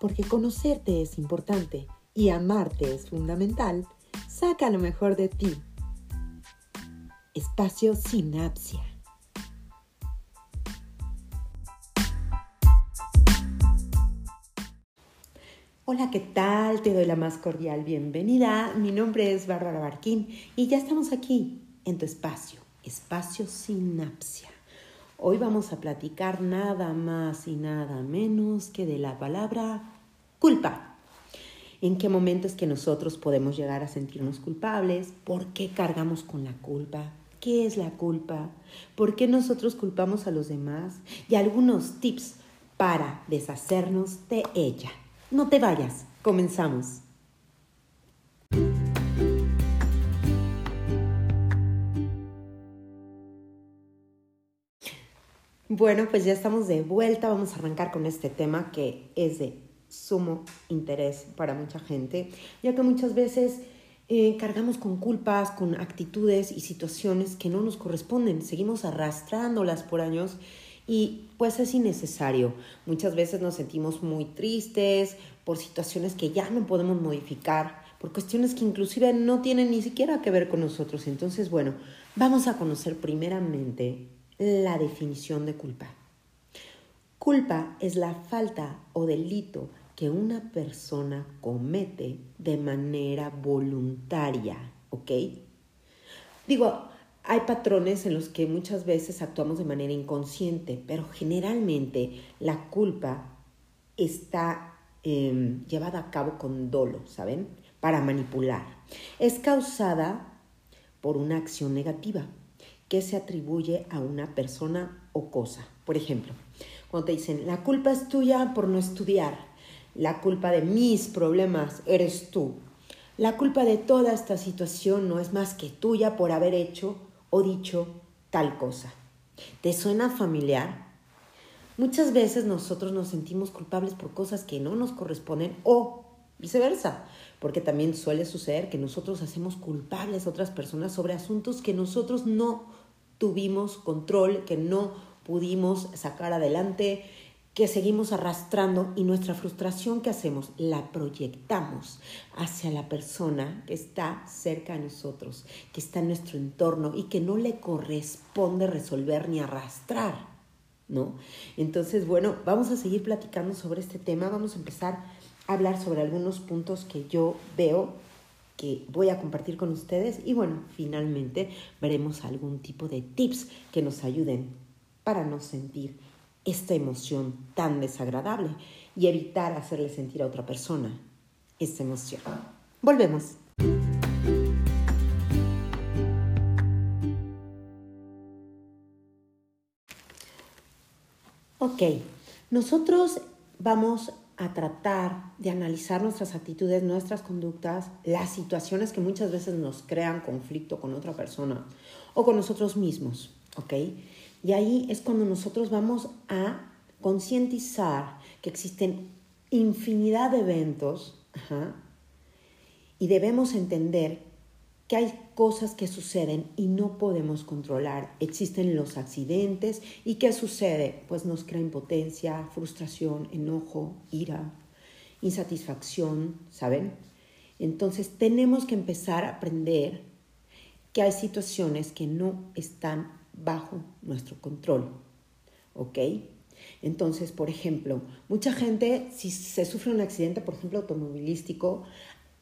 porque conocerte es importante y amarte es fundamental, saca lo mejor de ti. Espacio Sinapsia. Hola, ¿qué tal? Te doy la más cordial bienvenida. Mi nombre es Bárbara Barquín y ya estamos aquí en tu espacio, Espacio Sinapsia. Hoy vamos a platicar nada más y nada menos que de la palabra culpa. ¿En qué momentos que nosotros podemos llegar a sentirnos culpables? ¿Por qué cargamos con la culpa? ¿Qué es la culpa? ¿Por qué nosotros culpamos a los demás? Y algunos tips para deshacernos de ella. No te vayas, comenzamos. Bueno, pues ya estamos de vuelta. Vamos a arrancar con este tema que es de sumo interés para mucha gente, ya que muchas veces eh, cargamos con culpas, con actitudes y situaciones que no nos corresponden. Seguimos arrastrándolas por años y pues es innecesario. Muchas veces nos sentimos muy tristes por situaciones que ya no podemos modificar, por cuestiones que inclusive no tienen ni siquiera que ver con nosotros. Entonces, bueno, vamos a conocer primeramente la definición de culpa. Culpa es la falta o delito que una persona comete de manera voluntaria, ¿ok? Digo, hay patrones en los que muchas veces actuamos de manera inconsciente, pero generalmente la culpa está em, llevada a cabo con dolo, ¿saben? Para manipular. Es causada por una acción negativa que se atribuye a una persona o cosa. Por ejemplo, cuando te dicen, la culpa es tuya por no estudiar, la culpa de mis problemas eres tú, la culpa de toda esta situación no es más que tuya por haber hecho o dicho tal cosa. ¿Te suena familiar? Muchas veces nosotros nos sentimos culpables por cosas que no nos corresponden o viceversa, porque también suele suceder que nosotros hacemos culpables a otras personas sobre asuntos que nosotros no tuvimos control, que no pudimos sacar adelante, que seguimos arrastrando y nuestra frustración que hacemos la proyectamos hacia la persona que está cerca de nosotros, que está en nuestro entorno y que no le corresponde resolver ni arrastrar, ¿no? Entonces, bueno, vamos a seguir platicando sobre este tema, vamos a empezar a hablar sobre algunos puntos que yo veo que voy a compartir con ustedes y bueno, finalmente veremos algún tipo de tips que nos ayuden para no sentir esta emoción tan desagradable y evitar hacerle sentir a otra persona esta emoción. Volvemos. Ok, nosotros vamos a tratar de analizar nuestras actitudes, nuestras conductas, las situaciones que muchas veces nos crean conflicto con otra persona o con nosotros mismos, ¿ok? Y ahí es cuando nosotros vamos a concientizar que existen infinidad de eventos y debemos entender que hay cosas que suceden y no podemos controlar. Existen los accidentes y ¿qué sucede? Pues nos crea impotencia, frustración, enojo, ira, insatisfacción, ¿saben? Entonces tenemos que empezar a aprender que hay situaciones que no están bajo nuestro control, ¿ok? Entonces, por ejemplo, mucha gente, si se sufre un accidente, por ejemplo, automovilístico,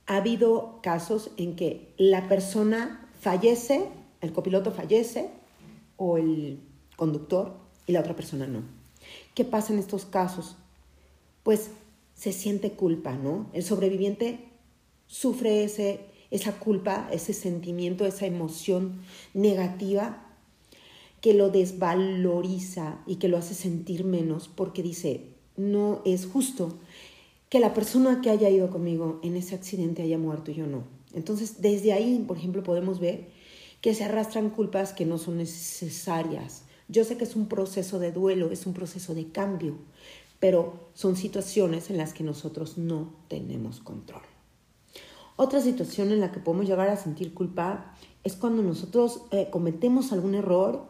ha habido casos en que la persona fallece, el copiloto fallece o el conductor y la otra persona no. ¿Qué pasa en estos casos? Pues se siente culpa, ¿no? El sobreviviente sufre ese, esa culpa, ese sentimiento, esa emoción negativa que lo desvaloriza y que lo hace sentir menos porque dice, no es justo que la persona que haya ido conmigo en ese accidente haya muerto y yo no. Entonces, desde ahí, por ejemplo, podemos ver que se arrastran culpas que no son necesarias. Yo sé que es un proceso de duelo, es un proceso de cambio, pero son situaciones en las que nosotros no tenemos control. Otra situación en la que podemos llegar a sentir culpa es cuando nosotros eh, cometemos algún error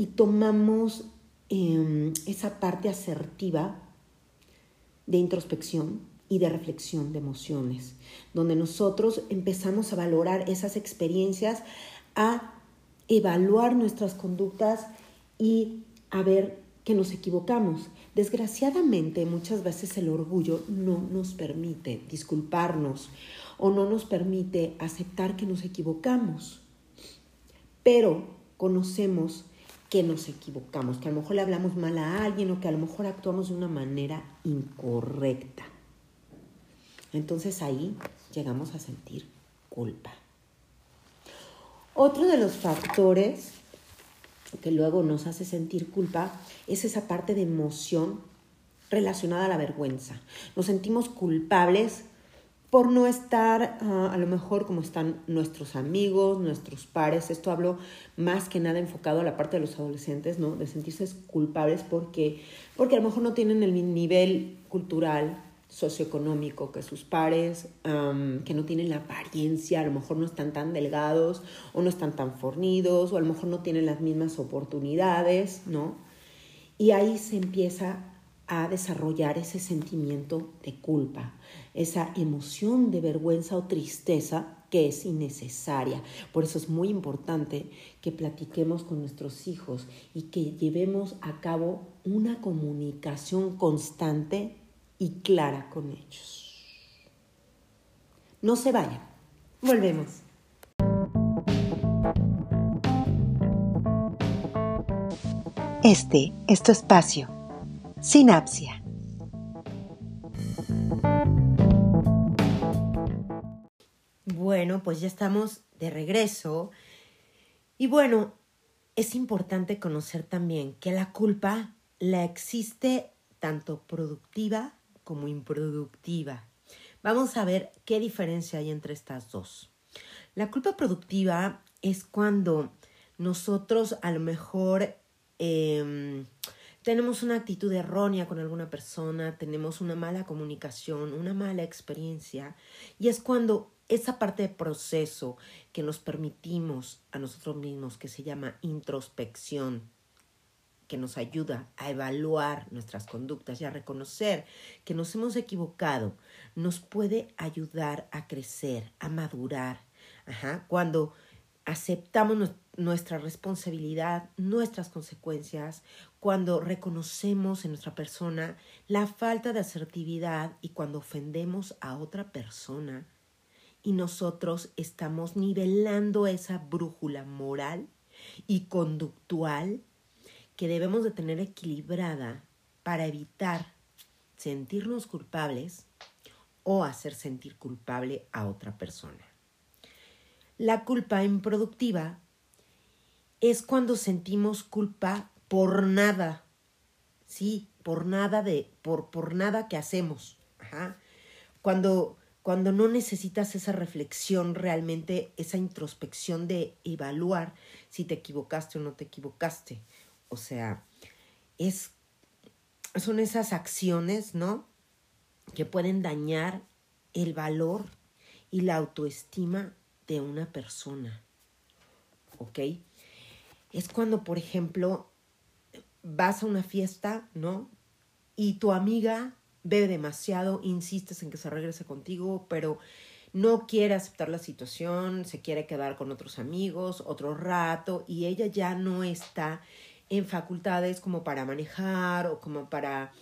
y tomamos em, esa parte asertiva de introspección y de reflexión de emociones, donde nosotros empezamos a valorar esas experiencias, a evaluar nuestras conductas y a ver que nos equivocamos. Desgraciadamente muchas veces el orgullo no nos permite disculparnos o no nos permite aceptar que nos equivocamos. Pero conocemos que nos equivocamos, que a lo mejor le hablamos mal a alguien o que a lo mejor actuamos de una manera incorrecta. Entonces ahí llegamos a sentir culpa. Otro de los factores que luego nos hace sentir culpa es esa parte de emoción relacionada a la vergüenza. Nos sentimos culpables por no estar ah, a lo mejor como están nuestros amigos, nuestros pares. Esto hablo más que nada enfocado a la parte de los adolescentes, ¿no? De sentirse culpables porque, porque a lo mejor no tienen el nivel cultural, socioeconómico que sus pares, que no tienen la apariencia, a lo mejor no están tan delgados o no están tan fornidos o a lo mejor no tienen las mismas oportunidades, ¿no? Y ahí se empieza a desarrollar ese sentimiento de culpa, esa emoción de vergüenza o tristeza que es innecesaria. Por eso es muy importante que platiquemos con nuestros hijos y que llevemos a cabo una comunicación constante y clara con ellos. No se vayan. Volvemos. Este es tu espacio. Sinapsia. Bueno, pues ya estamos de regreso. Y bueno, es importante conocer también que la culpa la existe tanto productiva como improductiva. Vamos a ver qué diferencia hay entre estas dos. La culpa productiva es cuando nosotros a lo mejor em, tenemos una actitud errónea con alguna persona, tenemos una mala comunicación, una mala experiencia, y es cuando esa parte de proceso que nos permitimos a nosotros mismos, que se llama introspección, que nos ayuda a evaluar nuestras conductas y a reconocer que nos hemos equivocado, nos puede ayudar a crecer, a madurar. Cuando aceptamos nuestra responsabilidad, nuestras consecuencias, cuando reconocemos en nuestra persona la falta de asertividad y cuando ofendemos a otra persona y nosotros estamos nivelando esa brújula moral y conductual que debemos de tener equilibrada para evitar sentirnos culpables o hacer sentir culpable a otra persona. La culpa improductiva es cuando sentimos culpa por nada, sí, por nada de, por, por nada que hacemos. Cuando, cuando no necesitas esa reflexión realmente, esa introspección de evaluar si te equivocaste o no te equivocaste. O sea, es, son esas acciones, ¿no? Que pueden dañar el valor y la autoestima de una persona. ¿Ok? Es cuando, por ejemplo, vas a una fiesta, ¿no? Y tu amiga bebe demasiado, insistes en que se regrese contigo, pero no quiere aceptar la situación, se quiere quedar con otros amigos otro rato y ella ya no está en facultades como para manejar o como para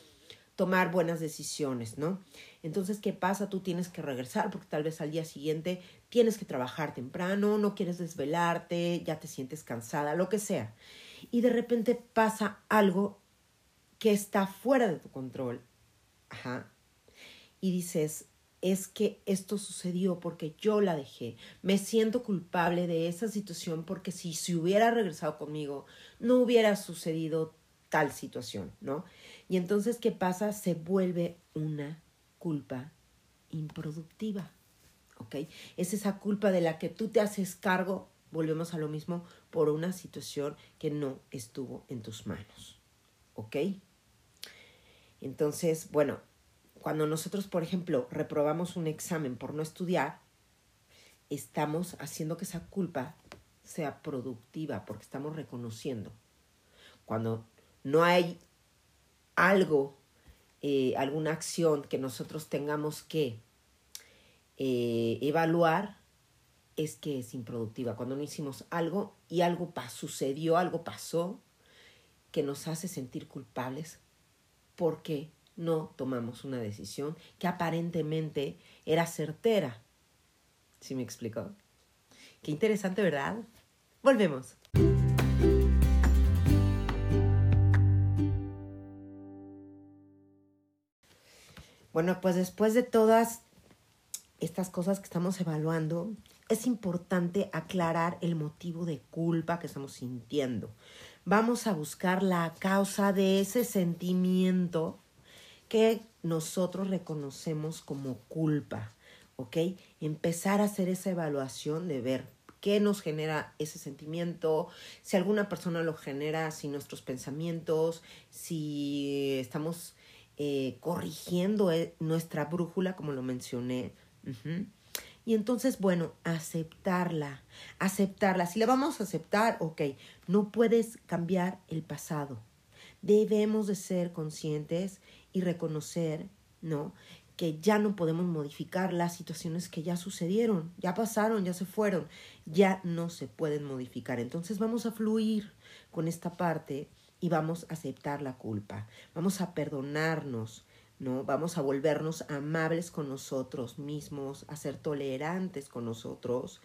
tomar buenas decisiones, ¿no? Entonces, ¿qué pasa? Tú tienes que regresar porque tal vez al día siguiente tienes que trabajar temprano, no quieres desvelarte, ya te sientes cansada, lo que sea. Y de repente pasa algo que está fuera de tu control. Ajá. Y dices, es que esto sucedió porque yo la dejé. Me siento culpable de esa situación porque si se hubiera regresado conmigo, no hubiera sucedido tal situación, ¿no? Y entonces, ¿qué pasa? Se vuelve una culpa improductiva, ¿ok? Es esa culpa de la que tú te haces cargo, volvemos a lo mismo, por una situación que no estuvo en tus manos, ¿ok? Entonces, bueno, cuando nosotros, por ejemplo, reprobamos un examen por no estudiar, estamos haciendo que esa culpa sea productiva porque estamos reconociendo. Cuando no hay algo eh, alguna acción que nosotros tengamos que eh, evaluar, es que es improductiva. Cuando no hicimos algo y algo sucedió, algo pasó que nos hace sentir culpables porque no tomamos una decisión que aparentemente era certera. ¿Sí me explicó? Qué interesante, ¿verdad? Volvemos. Bueno, pues después de todas estas cosas que estamos evaluando, es importante aclarar el motivo de culpa que estamos sintiendo. Vamos a buscar la causa de ese sentimiento que nosotros reconocemos como culpa, ¿ok? Empezar a hacer esa evaluación de ver qué nos genera ese sentimiento, si alguna persona lo genera, si nuestros pensamientos, si estamos eh, corrigiendo eh, nuestra brújula, como lo mencioné. Y entonces, bueno, aceptarla, aceptarla. Si la vamos a aceptar, ok, no puedes cambiar el pasado. Debemos de ser conscientes y reconocer, ¿no? Que ya no podemos modificar las situaciones que ya sucedieron, ya pasaron, ya se fueron, ya no se pueden modificar. Entonces vamos a fluir con esta parte y vamos a aceptar la culpa, vamos a perdonarnos, ¿no? Vamos a volvernos amables con nosotros mismos, a ser tolerantes con nosotros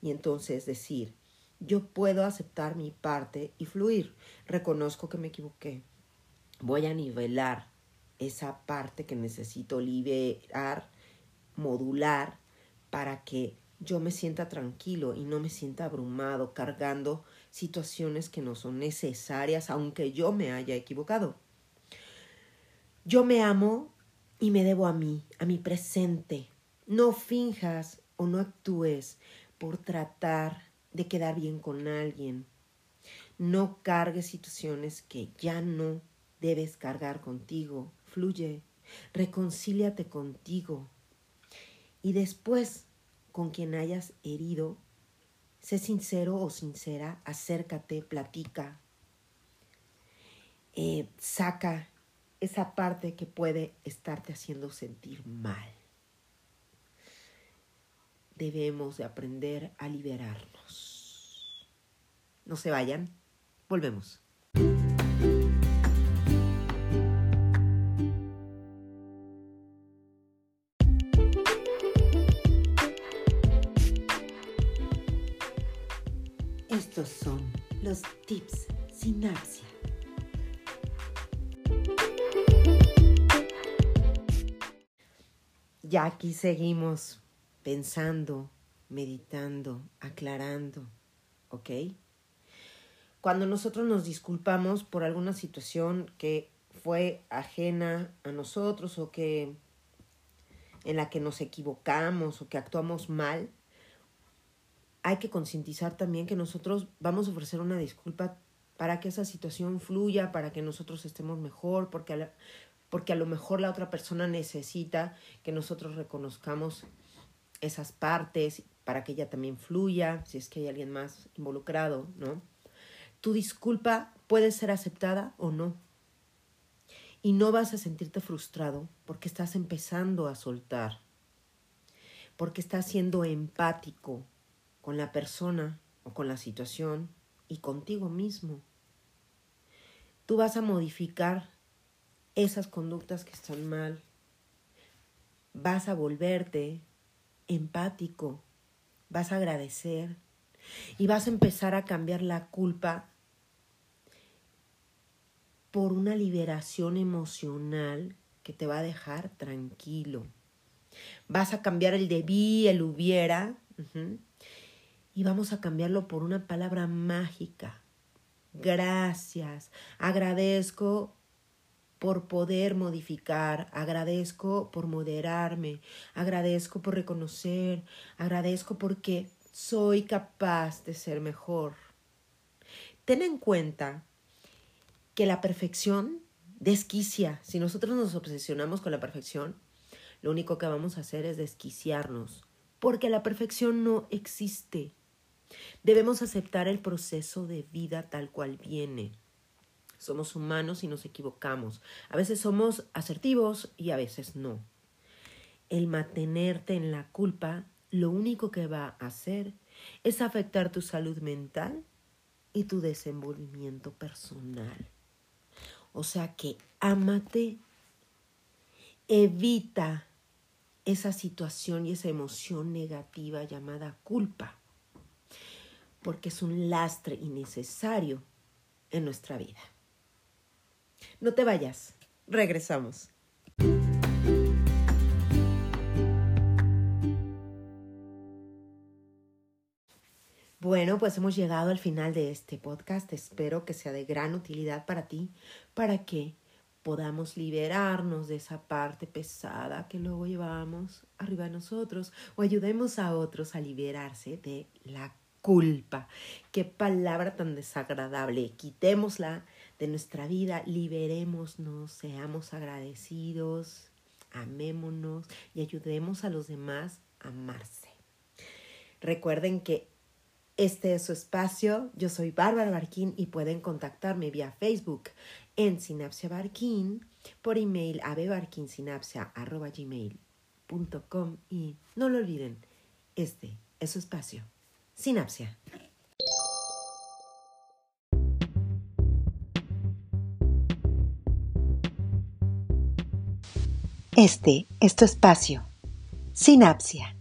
y entonces decir, yo puedo aceptar mi parte y fluir. Reconozco que me equivoqué. Voy a nivelar esa parte que necesito liberar, modular, para que yo me sienta tranquilo y no me sienta abrumado cargando situaciones que no son necesarias, aunque yo me haya equivocado. Yo me amo y me debo a mí, a mi presente. No finjas o no actúes por tratar de quedar bien con alguien. No cargues situaciones que ya no debes cargar contigo. Fluye, reconcíliate contigo. Y después, con quien hayas herido, sé sincero o sincera, acércate, platica. Eh, saca esa parte que puede estarte haciendo sentir mal. Debemos de aprender a liberarnos. No se vayan, volvemos. Ya aquí seguimos pensando, meditando, aclarando, ¿ok? Cuando nosotros nos disculpamos por alguna situación que fue ajena a nosotros o que en la que nos equivocamos o que actuamos mal, hay que concientizar también que nosotros vamos a ofrecer una disculpa para que esa situación fluya, para que nosotros estemos mejor, porque porque a lo mejor la otra persona necesita que nosotros reconozcamos esas partes para que ella también fluya, si es que hay alguien más involucrado, ¿no? Tu disculpa puede ser aceptada o no. Y no vas a sentirte frustrado porque estás empezando a soltar, porque estás siendo empático con la persona o con la situación y contigo mismo. Tú vas a modificar esas conductas que están mal. Vas a volverte empático, vas a agradecer y vas a empezar a cambiar la culpa por una liberación emocional que te va a dejar tranquilo. Vas a cambiar el debí, el hubiera, y vamos a cambiarlo por una palabra mágica. Gracias. Agradezco por poder modificar, agradezco por moderarme, agradezco por reconocer, agradezco porque soy capaz de ser mejor. Ten en cuenta que la perfección desquicia. Si nosotros nos obsesionamos con la perfección, lo único que vamos a hacer es desquiciarnos, porque la perfección no existe. Debemos aceptar el proceso de vida tal cual viene Somos humanos y nos equivocamos. A veces somos asertivos y a veces no. El mantenerte en la culpa lo único que va a hacer es afectar tu salud mental y tu desenvolvimiento personal. O sea que ámate, evita esa situación y esa emoción negativa llamada culpa, porque es un lastre innecesario en nuestra vida. No te vayas, regresamos. Bueno, pues hemos llegado al final de este podcast. Espero que sea de gran utilidad para ti, para que podamos liberarnos de esa parte pesada que luego llevamos arriba de nosotros o ayudemos a otros a liberarse de la culpa. Qué palabra tan desagradable. Quitémosla de nuestra vida, liberémonos, seamos agradecidos, amémonos y ayudemos a los demás a amarse. Recuerden que este es su espacio. Yo soy Bárbara Barquín y pueden contactarme vía Facebook en Sinapsia Barquín, por email a bebarquinsinapsia.gmail.com y no lo olviden, este es su espacio. Sinapsia. Este es tu espacio. Sinapsia.